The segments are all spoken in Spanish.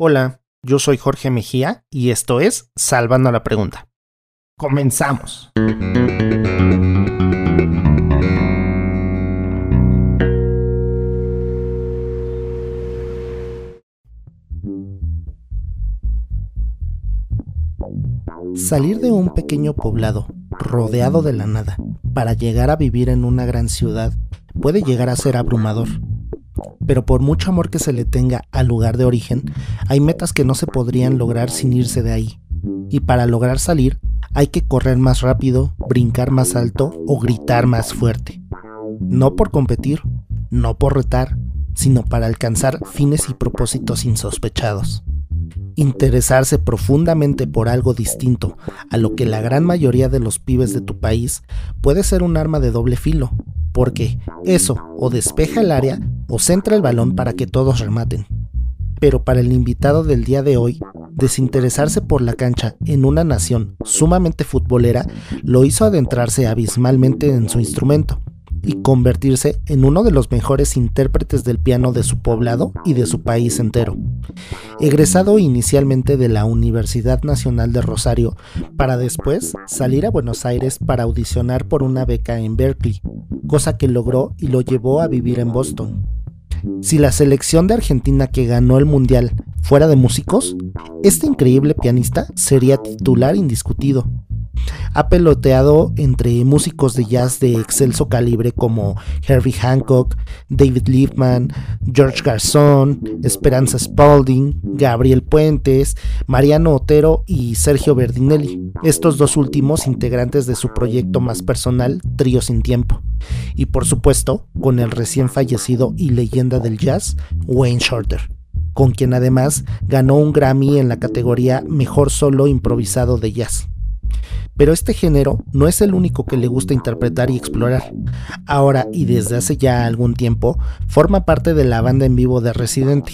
Hola, yo soy Jorge Mejía y esto es Salvando la Pregunta. Comenzamos. Salir de un pequeño poblado, rodeado de la nada, para llegar a vivir en una gran ciudad, puede llegar a ser abrumador. Pero por mucho amor que se le tenga al lugar de origen, hay metas que no se podrían lograr sin irse de ahí. Y para lograr salir, hay que correr más rápido, brincar más alto o gritar más fuerte. No por competir, no por retar, sino para alcanzar fines y propósitos insospechados. Interesarse profundamente por algo distinto a lo que la gran mayoría de los pibes de tu país puede ser un arma de doble filo, porque eso o despeja el área o centra el balón para que todos rematen. Pero para el invitado del día de hoy, desinteresarse por la cancha en una nación sumamente futbolera lo hizo adentrarse abismalmente en su instrumento y convertirse en uno de los mejores intérpretes del piano de su poblado y de su país entero. Egresado inicialmente de la Universidad Nacional de Rosario, para después salir a Buenos Aires para audicionar por una beca en Berkeley, cosa que logró y lo llevó a vivir en Boston. Si la selección de Argentina que ganó el Mundial fuera de músicos, este increíble pianista sería titular indiscutido, ha peloteado entre músicos de jazz de excelso calibre como Herbie Hancock, David Liebman, George Garzón, Esperanza Spalding, Gabriel Puentes, Mariano Otero y Sergio Berdinelli, estos dos últimos integrantes de su proyecto más personal, Trío Sin Tiempo. Y por supuesto, con el recién fallecido y leyenda del jazz, Wayne Shorter con quien además ganó un Grammy en la categoría Mejor Solo Improvisado de Jazz. Pero este género no es el único que le gusta interpretar y explorar. Ahora y desde hace ya algún tiempo forma parte de la banda en vivo de Residente.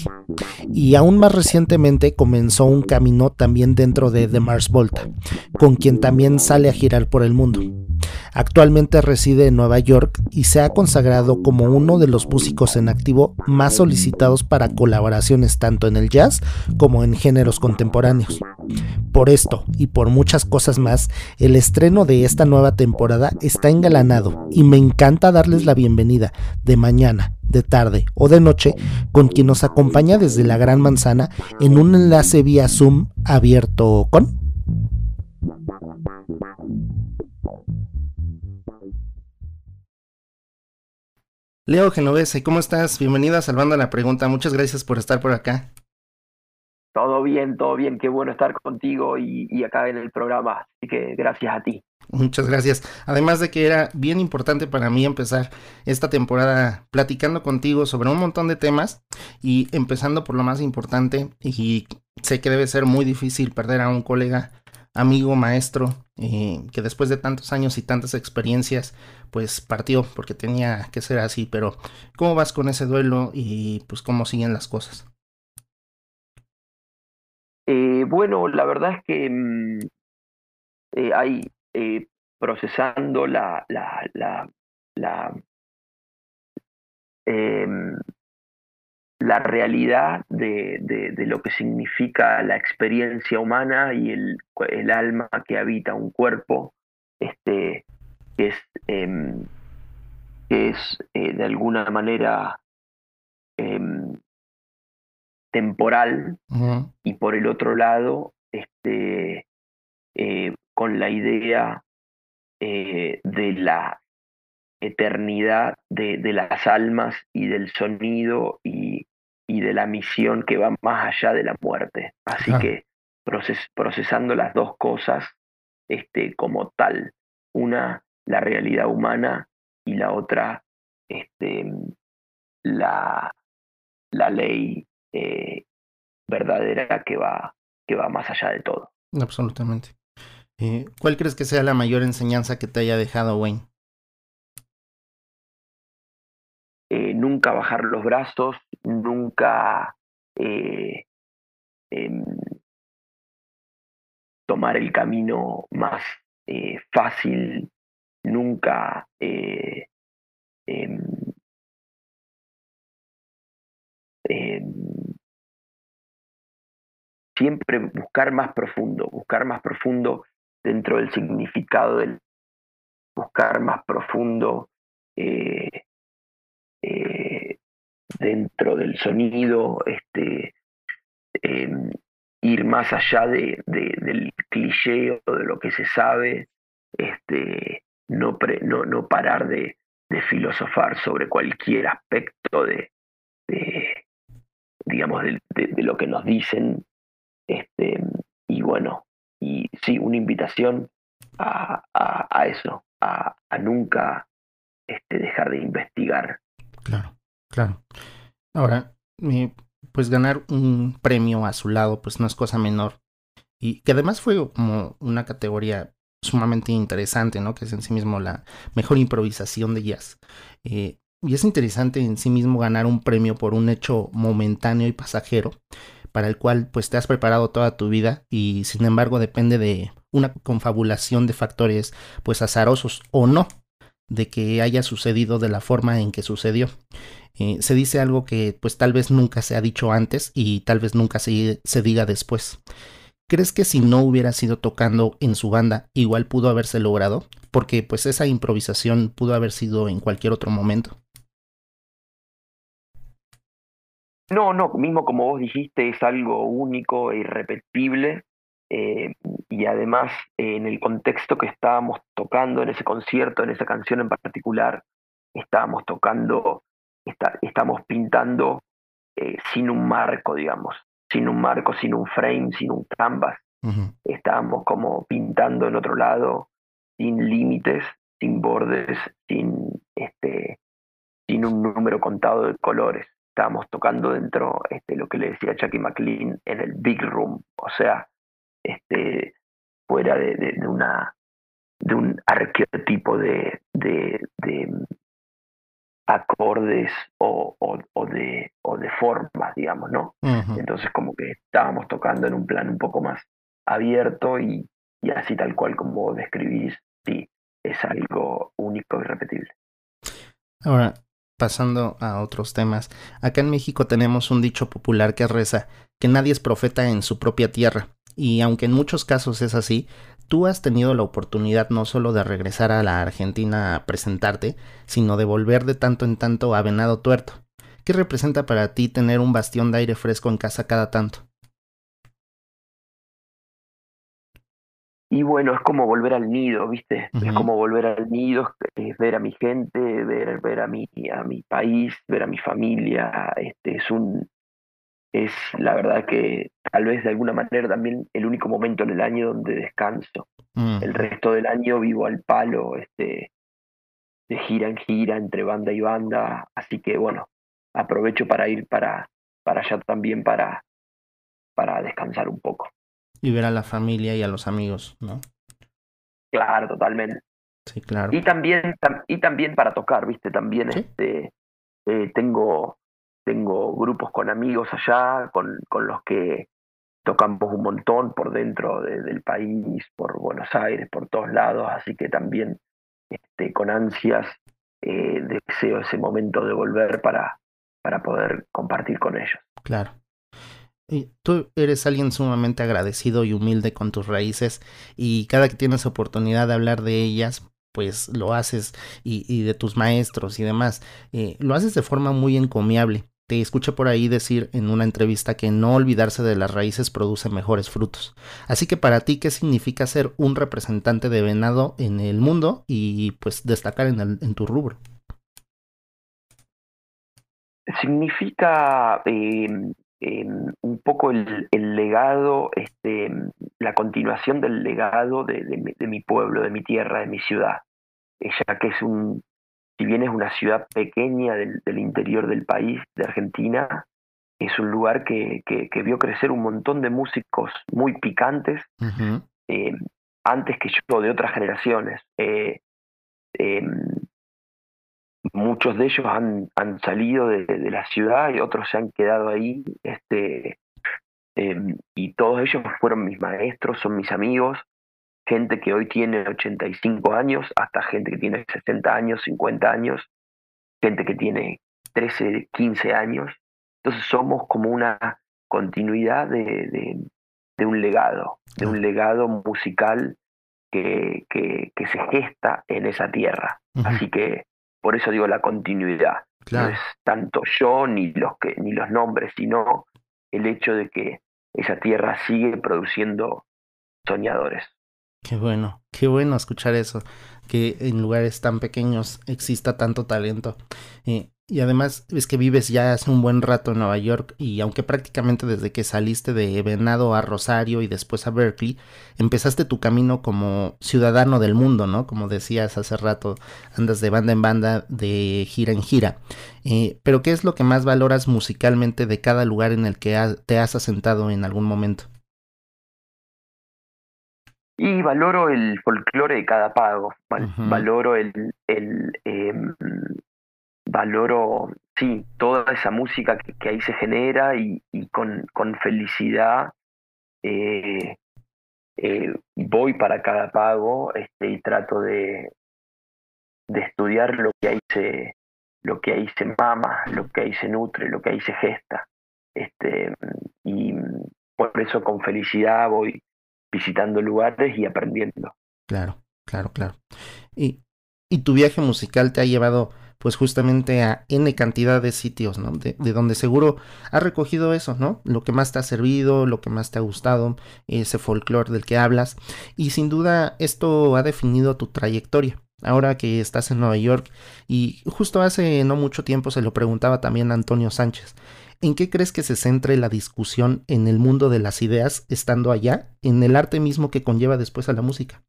Y aún más recientemente comenzó un camino también dentro de The Mars Volta, con quien también sale a girar por el mundo. Actualmente reside en Nueva York y se ha consagrado como uno de los músicos en activo más solicitados para colaboraciones tanto en el jazz como en géneros contemporáneos. Por esto y por muchas cosas más, el estreno de esta nueva temporada está engalanado y me encanta darles la bienvenida de mañana, de tarde o de noche con quien nos acompaña desde la Gran Manzana en un enlace vía Zoom abierto con... Leo Genovese, ¿cómo estás? Bienvenido a Salvando la Pregunta. Muchas gracias por estar por acá. Todo bien, todo bien. Qué bueno estar contigo y, acá en el programa. Así que gracias a ti. Muchas gracias. Además de que era bien importante para mí empezar esta temporada platicando contigo sobre un montón de temas y empezando por lo más importante y sé que debe ser muy difícil perder a un colega amigo, maestro, eh, que después de tantos años y tantas experiencias, pues partió porque tenía que ser así. Pero, ¿cómo vas con ese duelo y pues cómo siguen las cosas? Eh, bueno, la verdad es que mm, eh, hay procesando la, la, la, la em, la realidad de, de, lo que significa la experiencia humana y el, el alma que habita un cuerpo, este, que es, em, que es eh, de alguna manera em, temporal, y por el otro lado, este, eh, con la idea eh, de la eternidad de, de, las almas y del sonido y, y, de la misión que va más allá de la muerte. Así que procesando las dos cosas este, como tal, una la realidad humana y la otra este, la, la ley eh, verdadera que va, que va más allá de todo. Absolutamente. Eh, ¿Cuál crees que sea la mayor enseñanza que te haya dejado Wayne? Eh, nunca bajar los brazos, nunca eh, em, tomar el camino más fácil, nunca em, siempre buscar más profundo, buscar más profundo dentro del significado del buscar más profundo eh, eh, dentro del sonido, este, em, ir más allá de, del cliché o de lo que se sabe, este, no, no, no parar de, filosofar sobre cualquier aspecto de, digamos, de, lo que nos dicen. Este, y bueno, y sí, una invitación a, a, eso, a, a, nunca este, dejar de investigar. Claro, claro. Ahora, pues ganar un premio a su lado, pues no es cosa menor. Y que además fue como una categoría sumamente interesante, ¿no? Que es en sí mismo la mejor improvisación de jazz. Eh, y es interesante en sí mismo ganar un premio por un hecho momentáneo y pasajero, para el cual pues te has preparado toda tu vida y sin embargo depende de una confabulación de factores pues azarosos o no de que haya sucedido de la forma en que sucedió. Eh, se dice algo que pues tal vez nunca se ha dicho antes y tal vez nunca se, se diga después. ¿Crees que si no hubiera sido tocando en su banda, igual pudo haberse logrado? Porque pues esa improvisación pudo haber sido en cualquier otro momento. No, no, mismo como vos dijiste, es algo único e irrepetible. Eh, y además, en el contexto que estábamos tocando en ese concierto, en esa canción en particular, estábamos tocando, está, estamos pintando eh, sin un marco, digamos sin un marco, sin un frame, sin un canvas. Estábamos como pintando en otro lado, sin límites, sin bordes, sin, este, sin un número contado de colores. Estábamos tocando dentro este, lo que le decía Chucky McLean en el Big Room, o sea, este, fuera de, de, una, de un arquetipo de, de, acordes o, o, de, o de formas, digamos, ¿no? Entonces como que estábamos tocando en un plan un poco más abierto y, y así tal cual como describís, sí, es algo único y repetible. Ahora, pasando a otros temas, acá en México tenemos un dicho popular que reza que nadie es profeta en su propia tierra, y aunque en muchos casos es así, tú has tenido la oportunidad no solo de regresar a la Argentina a presentarte, sino de volver de tanto en tanto a Venado Tuerto. ¿Qué representa para ti tener un bastión de aire fresco en casa cada tanto? Y bueno, es como volver al nido, ¿viste? Es como volver al nido, es ver a mi gente, ver, ver a, mi, a mi país, ver a mi familia. Este, es un, es la verdad que tal vez de alguna manera también el único momento en el año donde descanso. Mm. El resto del año vivo al palo, este, de gira en gira, entre banda y banda, así que bueno, aprovecho para ir para, para allá también para, para descansar un poco. Y ver a la familia y a los amigos, ¿no? Claro, totalmente. Sí, claro. Y también, y también para tocar, ¿viste? También este, eh, tengo tengo grupos con amigos allá, con, con los que tocamos un montón por dentro del país, por Buenos Aires, por todos lados, así que también este, con ansias eh, deseo ese momento de volver para, para poder compartir con ellos. Claro. Tú eres alguien sumamente agradecido y humilde con tus raíces y cada que tienes oportunidad de hablar de ellas, pues lo haces y, de tus maestros y demás, eh, lo haces de forma muy encomiable. Te escuché por ahí decir en una entrevista que no olvidarse de las raíces produce mejores frutos. Así que para ti, ¿qué significa ser un representante de venado en el mundo y pues destacar en, en tu rubro? Significa em, em, un poco el, legado, este, la continuación del legado de, de mi pueblo, de mi tierra, de mi ciudad, ya que es un, si bien es una ciudad pequeña del, interior del país, de Argentina, es un lugar que, que, vio crecer un montón de músicos muy picantes, eh, antes que yo, de otras generaciones. Eh, em, muchos de ellos han, han salido de, la ciudad y otros se han quedado ahí. Este, em, y todos ellos fueron mis maestros, son mis amigos gente que hoy tiene 85 años, hasta gente que tiene 60 años, 50 años, gente que tiene 13, 15 años. Entonces somos como una continuidad de, de un legado, de un legado musical que, que, se gesta en esa tierra. Así que por eso digo la continuidad. No es tanto yo ni los, que, ni los nombres, sino el hecho de que esa tierra sigue produciendo soñadores. Qué bueno, qué bueno escuchar eso, que en lugares tan pequeños exista tanto talento. Eh, y además es que vives ya hace un buen rato en Nueva York y aunque prácticamente desde que saliste de Venado a Rosario y después a Berkeley, empezaste tu camino como ciudadano del mundo, ¿no? Como decías hace rato, andas de banda en banda, de gira en gira. Eh, pero ¿qué es lo que más valoras musicalmente de cada lugar en el que te has asentado en algún momento? Y valoro el folclore de cada pago, valoro el, el em, valoro, sí, toda esa música que, ahí se genera y, con, con, felicidad eh, eh, voy para cada pago este, y trato de, de estudiar lo que ahí se lo que ahí se mama, lo que ahí se nutre, lo que ahí se gesta. Este, y por eso con felicidad voy visitando lugares y aprendiendo. Claro, claro, claro. Y, y tu viaje musical te ha llevado pues justamente a N cantidad de sitios, ¿no? De, donde seguro has recogido eso, ¿no? Lo que más te ha servido, lo que más te ha gustado, ese folclore del que hablas. Y sin duda esto ha definido tu trayectoria. Ahora que estás en Nueva York y justo hace no mucho tiempo se lo preguntaba también a Antonio Sánchez. ¿En qué crees que se centre la discusión en el mundo de las ideas estando allá, en el arte mismo que conlleva después a la música?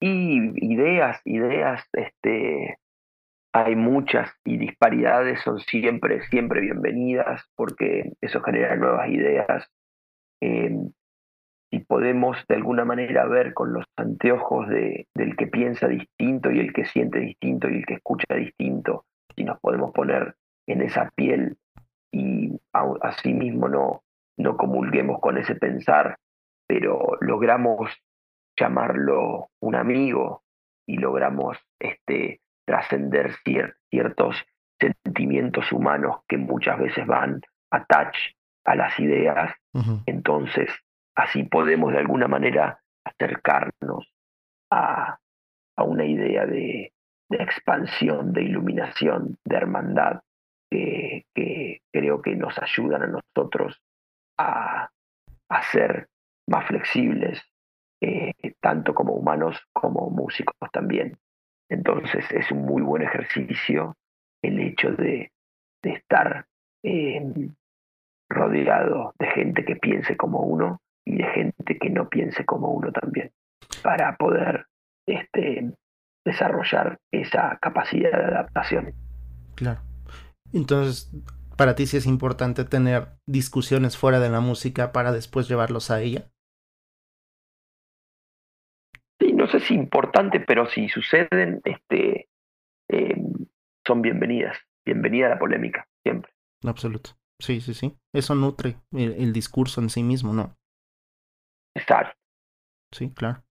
Y ideas, ideas, este, hay muchas y disparidades son siempre, siempre bienvenidas porque eso genera nuevas ideas. Em, y podemos de alguna manera ver con los anteojos de, del que piensa distinto y el que siente distinto y el que escucha distinto, si nos podemos poner en esa piel y así mismo no, no comulguemos con ese pensar, pero logramos llamarlo un amigo y logramos este, trascender ciertos sentimientos humanos que muchas veces van a touch a las ideas, entonces así podemos de alguna manera acercarnos a, a una idea de, de, expansión, de iluminación, de hermandad, que, que creo que nos ayudan a nosotros a, a ser más flexibles, eh, tanto como humanos como músicos también. Entonces es un muy buen ejercicio el hecho de, de estar eh, rodeado de gente que piense como uno y de gente que no piense como uno también, para poder este, desarrollar esa capacidad de adaptación. Claro. Entonces, para ti sí es importante tener discusiones fuera de la música para después llevarlos a ella. Sé si importante, pero si suceden, este, em, son bienvenidas. Bienvenida a la polémica, siempre. Absoluto. Sí, sí, sí. Eso nutre el, discurso en sí mismo, ¿no? Exacto. Sí, claro.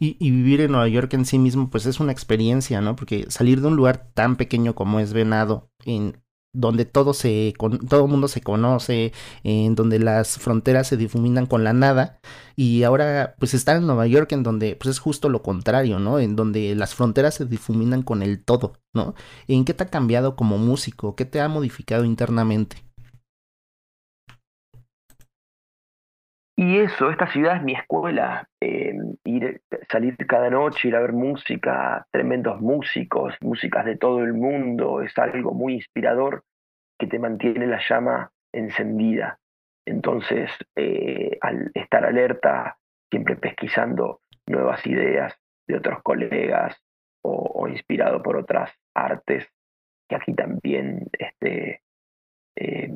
Y, y, vivir en Nueva York en sí mismo, pues es una experiencia, ¿no? Porque salir de un lugar tan pequeño como es Venado, en donde todo se todo el mundo se conoce, en donde las fronteras se difuminan con la nada y ahora pues estar en Nueva York en donde pues es justo lo contrario, ¿no? En donde las fronteras se difuminan con el todo, ¿no? ¿En qué te ha cambiado como músico? ¿Qué te ha modificado internamente? Y eso, esta ciudad es mi escuela. Eh, ir, salir cada noche, ir a ver música, tremendos músicos, músicas de todo el mundo, es algo muy inspirador que te mantiene la llama encendida. Entonces, eh, al estar alerta, siempre pesquisando nuevas ideas de otros colegas o, inspirado por otras artes que aquí también este, eh,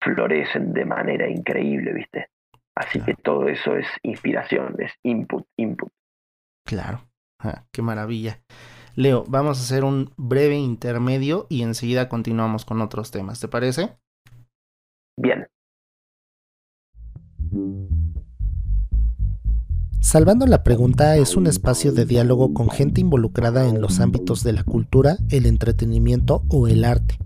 florecen de manera increíble, ¿viste? Así que todo eso es inspiración, es input, input. Claro, ah, qué maravilla. Leo, vamos a hacer un breve intermedio y enseguida continuamos con otros temas, ¿te parece? Bien. Salvando la Pregunta es un espacio de diálogo con gente involucrada en los ámbitos de la cultura, el entretenimiento o el arte,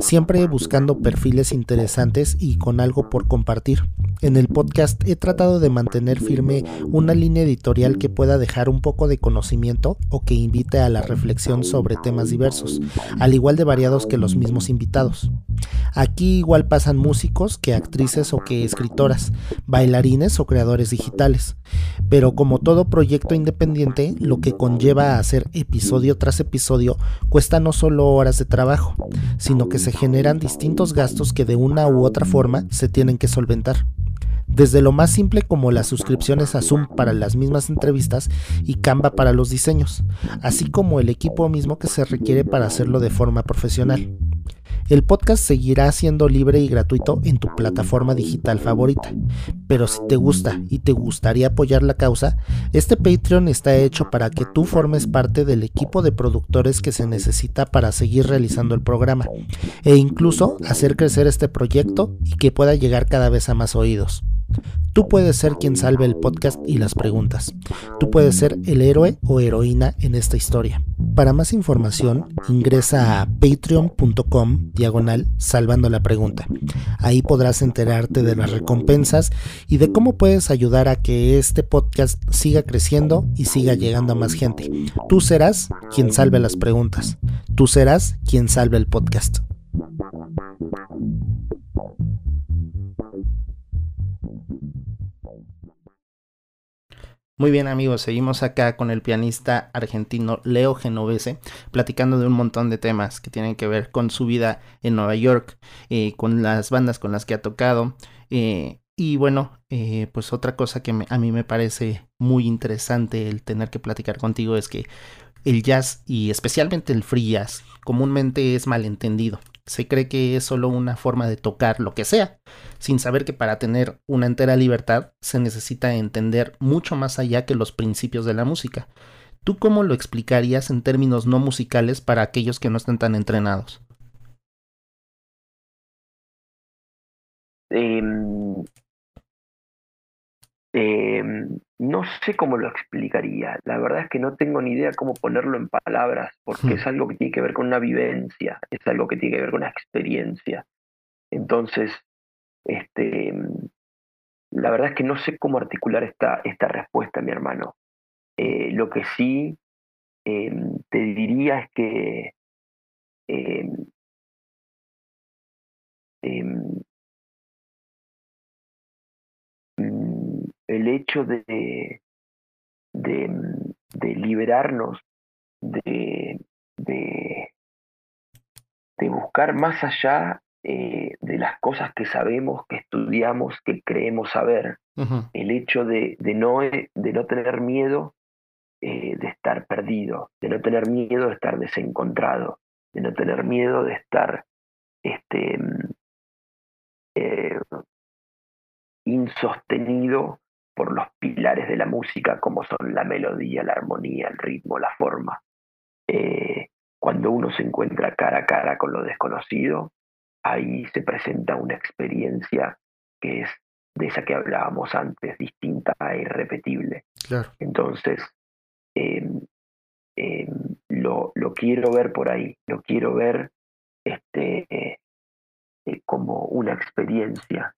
siempre buscando perfiles interesantes y con algo por compartir. En el podcast he tratado de mantener firme una línea editorial que pueda dejar un poco de conocimiento o que invite a la reflexión sobre temas diversos, al igual de variados que los mismos invitados. Aquí igual pasan músicos que actrices o que escritoras, bailarines o creadores digitales. Pero como todo proyecto independiente, lo que conlleva hacer episodio tras episodio cuesta no solo horas de trabajo, sino que se generan distintos gastos que de una u otra forma se tienen que solventar desde lo más simple como las suscripciones a Zoom para las mismas entrevistas y Canva para los diseños, así como el equipo mismo que se requiere para hacerlo de forma profesional. El podcast seguirá siendo libre y gratuito en tu plataforma digital favorita. Pero si te gusta y te gustaría apoyar la causa, este Patreon está hecho para que tú formes parte del equipo de productores que se necesita para seguir realizando el programa e incluso hacer crecer este proyecto y que pueda llegar cada vez a más oídos. Tú puedes ser quien salve el podcast y las preguntas. Tú puedes ser el héroe o heroína en esta historia. Para más información, ingresa a patreon.com diagonal salvando la pregunta. Ahí podrás enterarte de las recompensas y de cómo puedes ayudar a que este podcast siga creciendo y siga llegando a más gente. Tú serás quien salve las preguntas. Tú serás quien salve el podcast. Muy bien amigos, seguimos acá con el pianista argentino Leo Genovese, platicando de un montón de temas que tienen que ver con su vida en Nueva York, eh, con las bandas con las que ha tocado. Eh, y bueno, eh, pues otra cosa que a mí me parece muy interesante el tener que platicar contigo es que el jazz y especialmente el free jazz comúnmente es malentendido se cree que es solo una forma de tocar lo que sea, sin saber que para tener una entera libertad se necesita entender mucho más allá que los principios de la música. ¿Tú cómo lo explicarías en términos no musicales para aquellos que no estén tan entrenados? Em, Em, no sé cómo lo explicaría. La verdad es que no tengo ni idea cómo ponerlo en palabras, porque hmm. es algo que tiene que ver con una vivencia, es algo que tiene que ver con una experiencia. Entonces, este, la verdad es que no sé cómo articular esta, esta respuesta, mi hermano. Eh, lo que sí em, te diría es que el hecho de, de, liberarnos, de, de, buscar más allá eh, de las cosas que sabemos, que estudiamos, que creemos saber, el hecho de, no, de no tener miedo eh, de estar perdido, de no tener miedo de estar desencontrado, de no tener miedo de estar este, eh, insostenido por los pilares de la música como son la melodía, la armonía, el ritmo, la forma. Eh, cuando uno se encuentra cara a cara con lo desconocido, ahí se presenta una experiencia que es de esa que hablábamos antes, distinta e irrepetible. Entonces, em, em, lo, lo, quiero ver por ahí, lo quiero ver este, eh, como una experiencia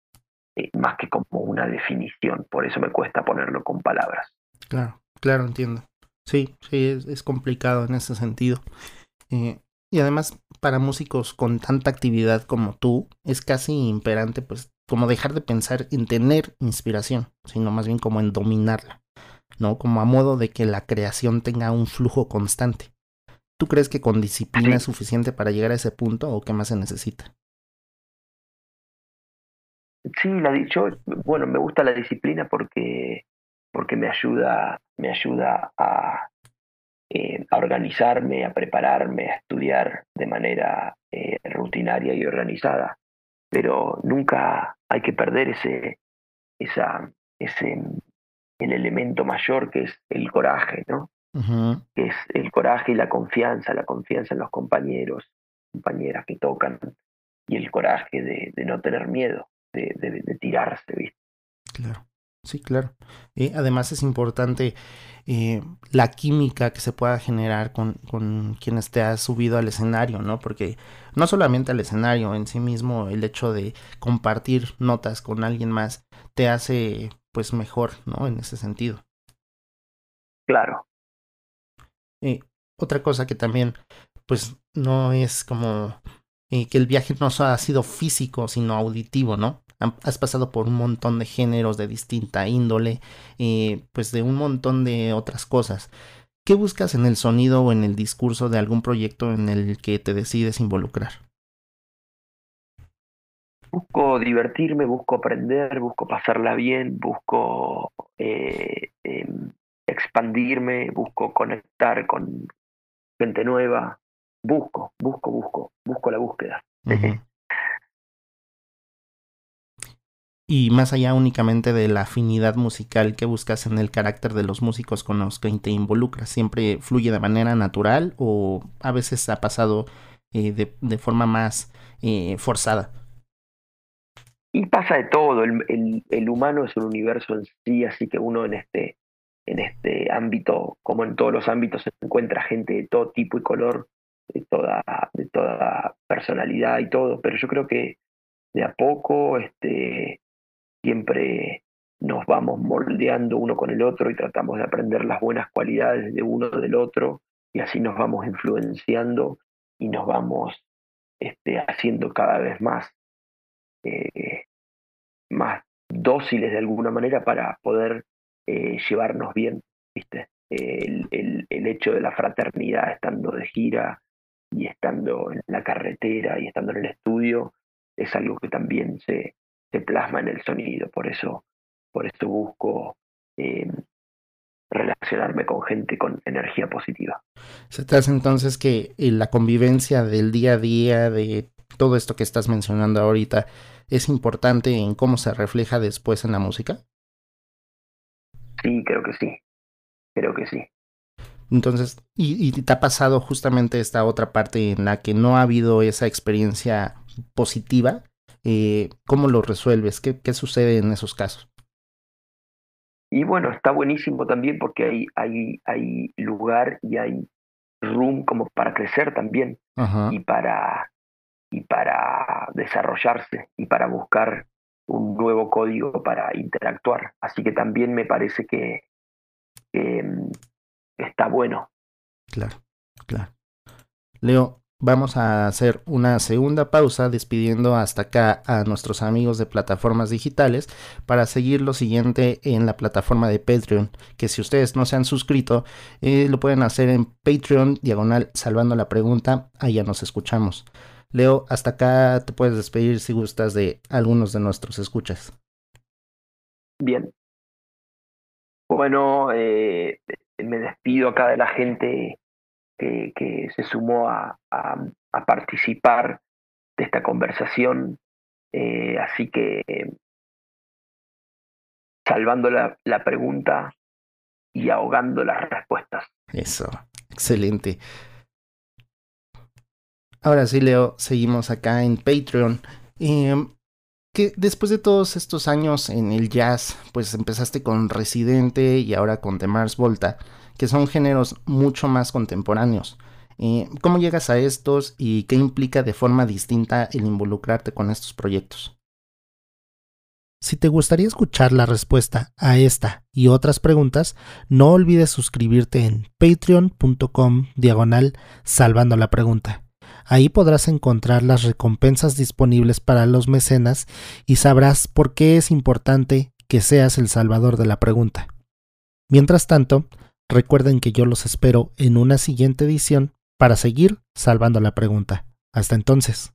eh, más que como una definición. Por eso me cuesta ponerlo con palabras. Claro, claro, entiendo. Sí, sí, es, complicado en ese sentido. Eh, y además, para músicos con tanta actividad como tú, es casi imperante, pues, como dejar de pensar en tener inspiración, sino más bien como en dominarla, ¿no? Como a modo de que la creación tenga un flujo constante. ¿Tú crees que con disciplina es suficiente para llegar a ese punto o qué más se necesita? Sí, la dicho, bueno, me gusta la disciplina porque, porque me ayuda, me ayuda a, eh, a organizarme, a prepararme, a estudiar de manera eh, rutinaria y organizada. Pero nunca hay que perder ese, esa, ese, el elemento mayor que es el coraje, ¿no? Que es el coraje y la confianza, la confianza en los compañeros, compañeras que tocan, y el coraje de, de no tener miedo de, tirarse, ¿viste? Claro. Sí, claro. Y además es importante eh, la química que se pueda generar con, con quienes te has subido al escenario, ¿no? Porque no solamente al escenario en sí mismo, el hecho de compartir notas con alguien más te hace pues mejor, ¿no? En ese sentido. Claro. Y otra cosa que también pues no es como eh, que el viaje no ha sido físico, sino auditivo, ¿no? Has pasado por un montón de géneros de distinta índole, eh, pues de un montón de otras cosas. ¿Qué buscas en el sonido o en el discurso de algún proyecto en el que te decides involucrar? Busco divertirme, busco aprender, busco pasarla bien, busco eh, em, expandirme, busco conectar con gente nueva, busco, busco, busco, busco la búsqueda. Y más allá únicamente de la afinidad musical que buscas en el carácter de los músicos con los que te involucras, ¿siempre fluye de manera natural o a veces ha pasado eh, de, forma más eh, forzada? Y pasa de todo, el, el, el, humano es un universo en sí, así que uno en este, en este ámbito, como en todos los ámbitos, se encuentra gente de todo tipo y color de toda, de toda personalidad y todo, pero yo creo que de a poco este, siempre nos vamos moldeando uno con el otro y tratamos de aprender las buenas cualidades de uno del otro y así nos vamos influenciando y nos vamos este, haciendo cada vez más, eh, más dóciles de alguna manera para poder eh, llevarnos bien, ¿viste? El, el, el, hecho de la fraternidad estando de gira, y estando en la carretera y estando en el estudio es algo que también se, se plasma en el sonido. Por eso, por eso busco eh, relacionarme con gente con energía positiva. Se te hace entonces que eh, la convivencia del día a día, de todo esto que estás mencionando ahorita, es importante en cómo se refleja después en la música? Sí, creo que sí. Creo que sí. Entonces, y, te ha pasado justamente esta otra parte en la que no ha habido esa experiencia positiva. Eh, ¿Cómo lo resuelves? ¿Qué, ¿Qué, sucede en esos casos? Y bueno, está buenísimo también porque hay, hay, hay lugar y hay room como para crecer también y para y para desarrollarse y para buscar un nuevo código para interactuar. Así que también me parece que, que, está bueno. Claro, claro. Leo, vamos a hacer una segunda pausa despidiendo hasta acá a nuestros amigos de plataformas digitales para seguir lo siguiente en la plataforma de Patreon, que si ustedes no se han suscrito, eh, lo pueden hacer en Patreon, diagonal, salvando la pregunta, allá nos escuchamos. Leo, hasta acá te puedes despedir si gustas de algunos de nuestros escuchas. Bien. Bueno, eh, me despido acá de la gente que, se sumó a, a, participar de esta conversación. Eh, así que, salvando la, pregunta y ahogando las respuestas. Eso, excelente. Ahora sí, Leo, seguimos acá en Patreon. Eh, que después de todos estos años en el jazz, pues empezaste con Residente y ahora con The Mars Volta, que son géneros mucho más contemporáneos. ¿Cómo llegas a estos y qué implica de forma distinta el involucrarte con estos proyectos? Si te gustaría escuchar la respuesta a esta y otras preguntas, no olvides suscribirte en patreon.com diagonal salvando la pregunta. Ahí podrás encontrar las recompensas disponibles para los mecenas y sabrás por qué es importante que seas el salvador de la pregunta. Mientras tanto, recuerden que yo los espero en una siguiente edición para seguir salvando la pregunta. Hasta entonces.